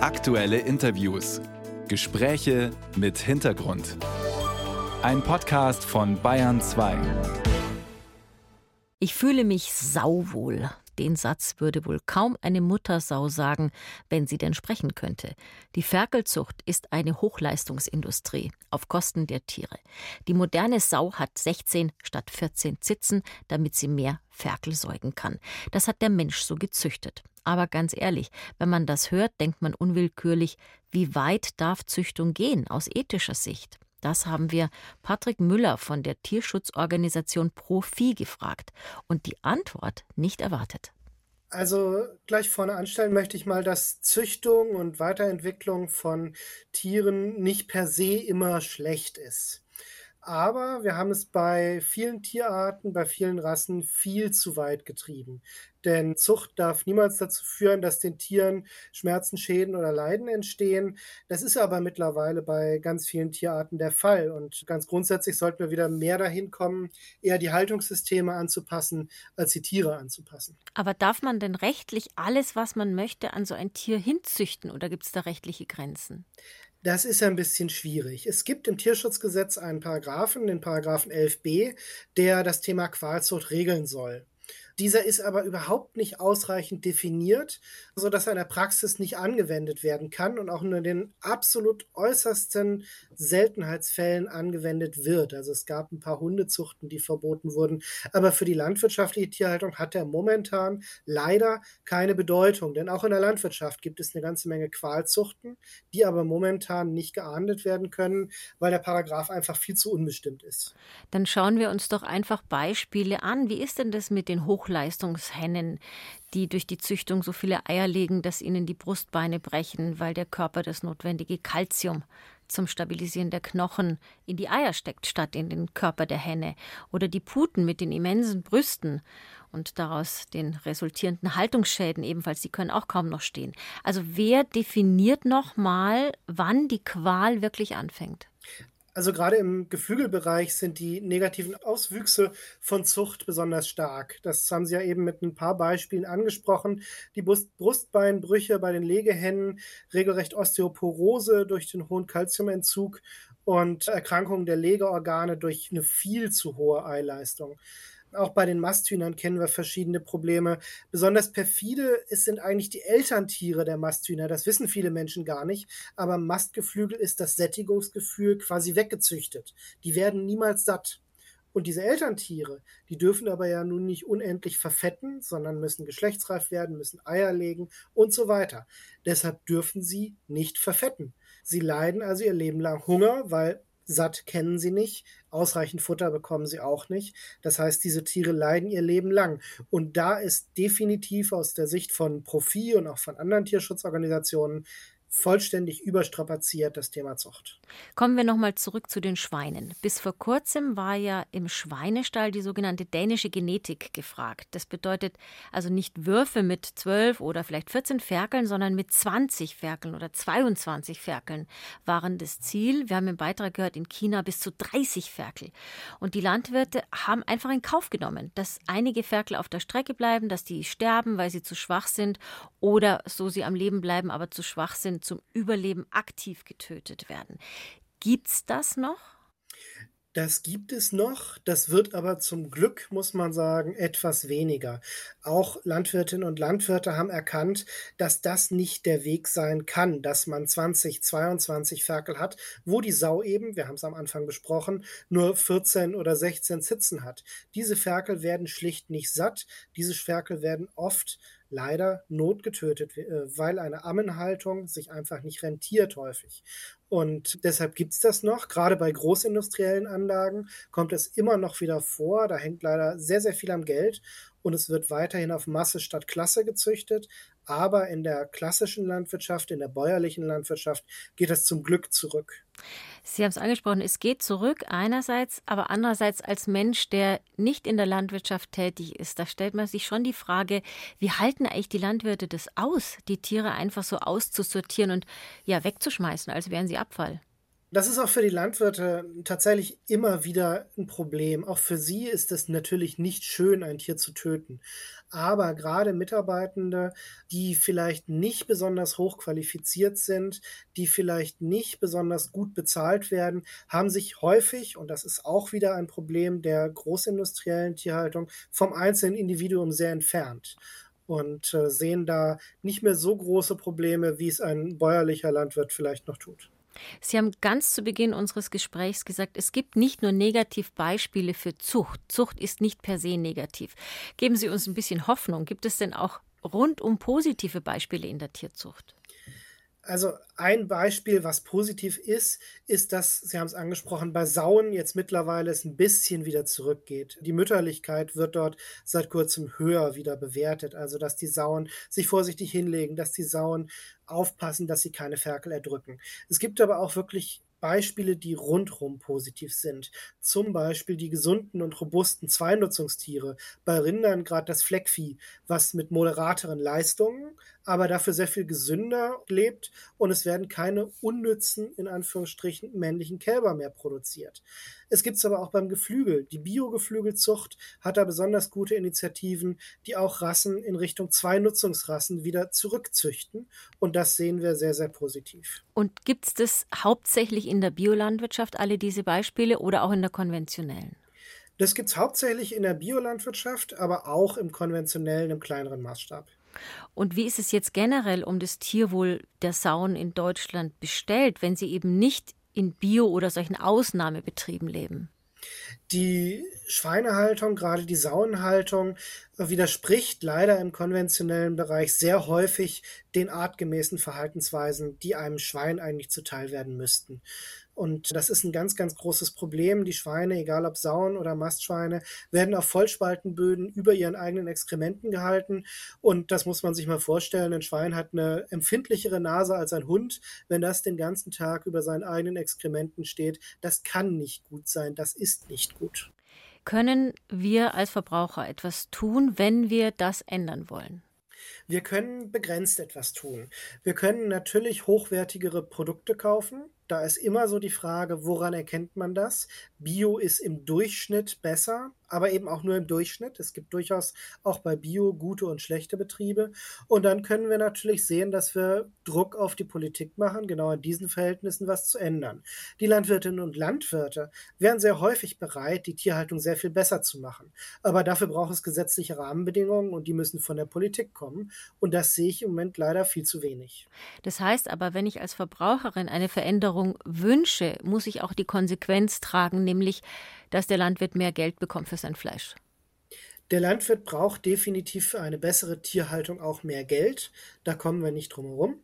Aktuelle Interviews. Gespräche mit Hintergrund. Ein Podcast von Bayern 2. Ich fühle mich sauwohl. Den Satz würde wohl kaum eine Muttersau sagen, wenn sie denn sprechen könnte. Die Ferkelzucht ist eine Hochleistungsindustrie auf Kosten der Tiere. Die moderne Sau hat 16 statt 14 Zitzen, damit sie mehr Ferkel säugen kann. Das hat der Mensch so gezüchtet. Aber ganz ehrlich, wenn man das hört, denkt man unwillkürlich, wie weit darf Züchtung gehen aus ethischer Sicht? Das haben wir Patrick Müller von der Tierschutzorganisation Profi gefragt und die Antwort nicht erwartet. Also gleich vorne anstellen möchte ich mal, dass Züchtung und Weiterentwicklung von Tieren nicht per se immer schlecht ist. Aber wir haben es bei vielen Tierarten, bei vielen Rassen viel zu weit getrieben. Denn Zucht darf niemals dazu führen, dass den Tieren Schmerzen, Schäden oder Leiden entstehen. Das ist aber mittlerweile bei ganz vielen Tierarten der Fall. Und ganz grundsätzlich sollten wir wieder mehr dahin kommen, eher die Haltungssysteme anzupassen, als die Tiere anzupassen. Aber darf man denn rechtlich alles, was man möchte, an so ein Tier hinzüchten oder gibt es da rechtliche Grenzen? Das ist ein bisschen schwierig. Es gibt im Tierschutzgesetz einen Paragraphen, den Paragraphen 11b, der das Thema Qualzucht regeln soll. Dieser ist aber überhaupt nicht ausreichend definiert, sodass er in der Praxis nicht angewendet werden kann und auch nur in den absolut äußersten Seltenheitsfällen angewendet wird. Also es gab ein paar Hundezuchten, die verboten wurden, aber für die landwirtschaftliche Tierhaltung hat er momentan leider keine Bedeutung, denn auch in der Landwirtschaft gibt es eine ganze Menge Qualzuchten, die aber momentan nicht geahndet werden können, weil der Paragraph einfach viel zu unbestimmt ist. Dann schauen wir uns doch einfach Beispiele an. Wie ist denn das mit den Hoch Hochleistungshennen, die durch die Züchtung so viele Eier legen, dass ihnen die Brustbeine brechen, weil der Körper das notwendige Kalzium zum Stabilisieren der Knochen in die Eier steckt, statt in den Körper der Henne. Oder die Puten mit den immensen Brüsten und daraus den resultierenden Haltungsschäden ebenfalls, die können auch kaum noch stehen. Also wer definiert nochmal, wann die Qual wirklich anfängt? Also gerade im Geflügelbereich sind die negativen Auswüchse von Zucht besonders stark. Das haben Sie ja eben mit ein paar Beispielen angesprochen. Die Brustbeinbrüche bei den Legehennen, regelrecht Osteoporose durch den hohen Kalziumentzug und Erkrankungen der Legeorgane durch eine viel zu hohe Eileistung. Auch bei den Masthühnern kennen wir verschiedene Probleme. Besonders perfide sind eigentlich die Elterntiere der Masthühner. Das wissen viele Menschen gar nicht. Aber Mastgeflügel ist das Sättigungsgefühl quasi weggezüchtet. Die werden niemals satt. Und diese Elterntiere, die dürfen aber ja nun nicht unendlich verfetten, sondern müssen geschlechtsreif werden, müssen Eier legen und so weiter. Deshalb dürfen sie nicht verfetten. Sie leiden also ihr Leben lang Hunger, weil satt kennen sie nicht, ausreichend Futter bekommen sie auch nicht. Das heißt, diese Tiere leiden ihr Leben lang. Und da ist definitiv aus der Sicht von Profi und auch von anderen Tierschutzorganisationen vollständig überstrapaziert, das Thema Zucht. Kommen wir nochmal zurück zu den Schweinen. Bis vor kurzem war ja im Schweinestall die sogenannte dänische Genetik gefragt. Das bedeutet also nicht Würfe mit 12 oder vielleicht 14 Ferkeln, sondern mit 20 Ferkeln oder 22 Ferkeln waren das Ziel. Wir haben im Beitrag gehört, in China bis zu 30 Ferkel. Und die Landwirte haben einfach in Kauf genommen, dass einige Ferkel auf der Strecke bleiben, dass die sterben, weil sie zu schwach sind oder so sie am Leben bleiben, aber zu schwach sind zum Überleben aktiv getötet werden. Gibt's das noch? Das gibt es noch, das wird aber zum Glück, muss man sagen, etwas weniger. Auch Landwirtinnen und Landwirte haben erkannt, dass das nicht der Weg sein kann, dass man 20, 22 Ferkel hat, wo die Sau eben, wir haben es am Anfang besprochen, nur 14 oder 16 Sitzen hat. Diese Ferkel werden schlicht nicht satt, diese Ferkel werden oft leider notgetötet, äh, weil eine Ammenhaltung sich einfach nicht rentiert häufig. Und deshalb gibt es das noch. Gerade bei großindustriellen Anlagen kommt es immer noch wieder vor. Da hängt leider sehr, sehr viel am Geld und es wird weiterhin auf Masse statt Klasse gezüchtet. Aber in der klassischen Landwirtschaft, in der bäuerlichen Landwirtschaft geht es zum Glück zurück. Sie haben es angesprochen, es geht zurück einerseits, aber andererseits als Mensch, der nicht in der Landwirtschaft tätig ist, da stellt man sich schon die Frage, wie halten eigentlich die Landwirte das aus, die Tiere einfach so auszusortieren und ja wegzuschmeißen, als wären sie Abfall? Das ist auch für die Landwirte tatsächlich immer wieder ein Problem. Auch für sie ist es natürlich nicht schön, ein Tier zu töten. Aber gerade Mitarbeitende, die vielleicht nicht besonders hochqualifiziert sind, die vielleicht nicht besonders gut bezahlt werden, haben sich häufig, und das ist auch wieder ein Problem der großindustriellen Tierhaltung, vom einzelnen Individuum sehr entfernt und äh, sehen da nicht mehr so große Probleme, wie es ein bäuerlicher Landwirt vielleicht noch tut. Sie haben ganz zu Beginn unseres Gesprächs gesagt, es gibt nicht nur Negativbeispiele für Zucht. Zucht ist nicht per se negativ. Geben Sie uns ein bisschen Hoffnung. Gibt es denn auch rundum positive Beispiele in der Tierzucht? Also ein Beispiel, was positiv ist, ist, dass, Sie haben es angesprochen, bei Sauen jetzt mittlerweile es ein bisschen wieder zurückgeht. Die Mütterlichkeit wird dort seit kurzem höher wieder bewertet. Also dass die Sauen sich vorsichtig hinlegen, dass die Sauen aufpassen, dass sie keine Ferkel erdrücken. Es gibt aber auch wirklich Beispiele, die rundrum positiv sind. Zum Beispiel die gesunden und robusten Zweinutzungstiere. Bei Rindern gerade das Fleckvieh, was mit moderateren Leistungen, aber dafür sehr viel gesünder lebt und es werden keine unnützen, in Anführungsstrichen, männlichen Kälber mehr produziert. Es gibt es aber auch beim Geflügel. Die Biogeflügelzucht hat da besonders gute Initiativen, die auch Rassen in Richtung Zwei-Nutzungsrassen wieder zurückzüchten. Und das sehen wir sehr, sehr positiv. Und gibt es das hauptsächlich in der Biolandwirtschaft, alle diese Beispiele, oder auch in der konventionellen? Das gibt es hauptsächlich in der Biolandwirtschaft, aber auch im konventionellen, im kleineren Maßstab. Und wie ist es jetzt generell um das Tierwohl der Sauen in Deutschland bestellt, wenn sie eben nicht in Bio- oder solchen Ausnahmebetrieben leben? Die Schweinehaltung, gerade die Sauenhaltung, widerspricht leider im konventionellen Bereich sehr häufig den artgemäßen Verhaltensweisen, die einem Schwein eigentlich zuteil werden müssten. Und das ist ein ganz, ganz großes Problem. Die Schweine, egal ob Sauen oder Mastschweine, werden auf Vollspaltenböden über ihren eigenen Exkrementen gehalten. Und das muss man sich mal vorstellen. Ein Schwein hat eine empfindlichere Nase als ein Hund. Wenn das den ganzen Tag über seinen eigenen Exkrementen steht, das kann nicht gut sein. Das ist nicht gut. Können wir als Verbraucher etwas tun, wenn wir das ändern wollen? Wir können begrenzt etwas tun. Wir können natürlich hochwertigere Produkte kaufen. Da ist immer so die Frage, woran erkennt man das? Bio ist im Durchschnitt besser, aber eben auch nur im Durchschnitt. Es gibt durchaus auch bei Bio gute und schlechte Betriebe. Und dann können wir natürlich sehen, dass wir Druck auf die Politik machen, genau in diesen Verhältnissen was zu ändern. Die Landwirtinnen und Landwirte wären sehr häufig bereit, die Tierhaltung sehr viel besser zu machen. Aber dafür braucht es gesetzliche Rahmenbedingungen und die müssen von der Politik kommen. Und das sehe ich im Moment leider viel zu wenig. Das heißt aber, wenn ich als Verbraucherin eine Veränderung wünsche, muss ich auch die Konsequenz tragen, nämlich, dass der Landwirt mehr Geld bekommt für sein Fleisch. Der Landwirt braucht definitiv für eine bessere Tierhaltung auch mehr Geld. Da kommen wir nicht drum herum.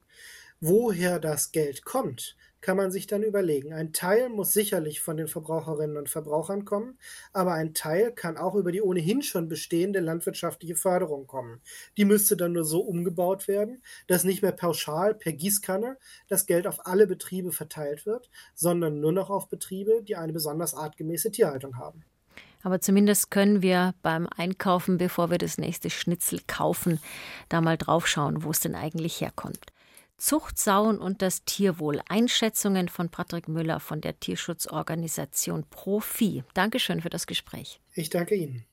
Woher das Geld kommt, kann man sich dann überlegen. Ein Teil muss sicherlich von den Verbraucherinnen und Verbrauchern kommen, aber ein Teil kann auch über die ohnehin schon bestehende landwirtschaftliche Förderung kommen. Die müsste dann nur so umgebaut werden, dass nicht mehr pauschal per Gießkanne das Geld auf alle Betriebe verteilt wird, sondern nur noch auf Betriebe, die eine besonders artgemäße Tierhaltung haben. Aber zumindest können wir beim Einkaufen, bevor wir das nächste Schnitzel kaufen, da mal draufschauen, wo es denn eigentlich herkommt. Zuchtsauen und das Tierwohl. Einschätzungen von Patrick Müller von der Tierschutzorganisation Profi. Dankeschön für das Gespräch. Ich danke Ihnen.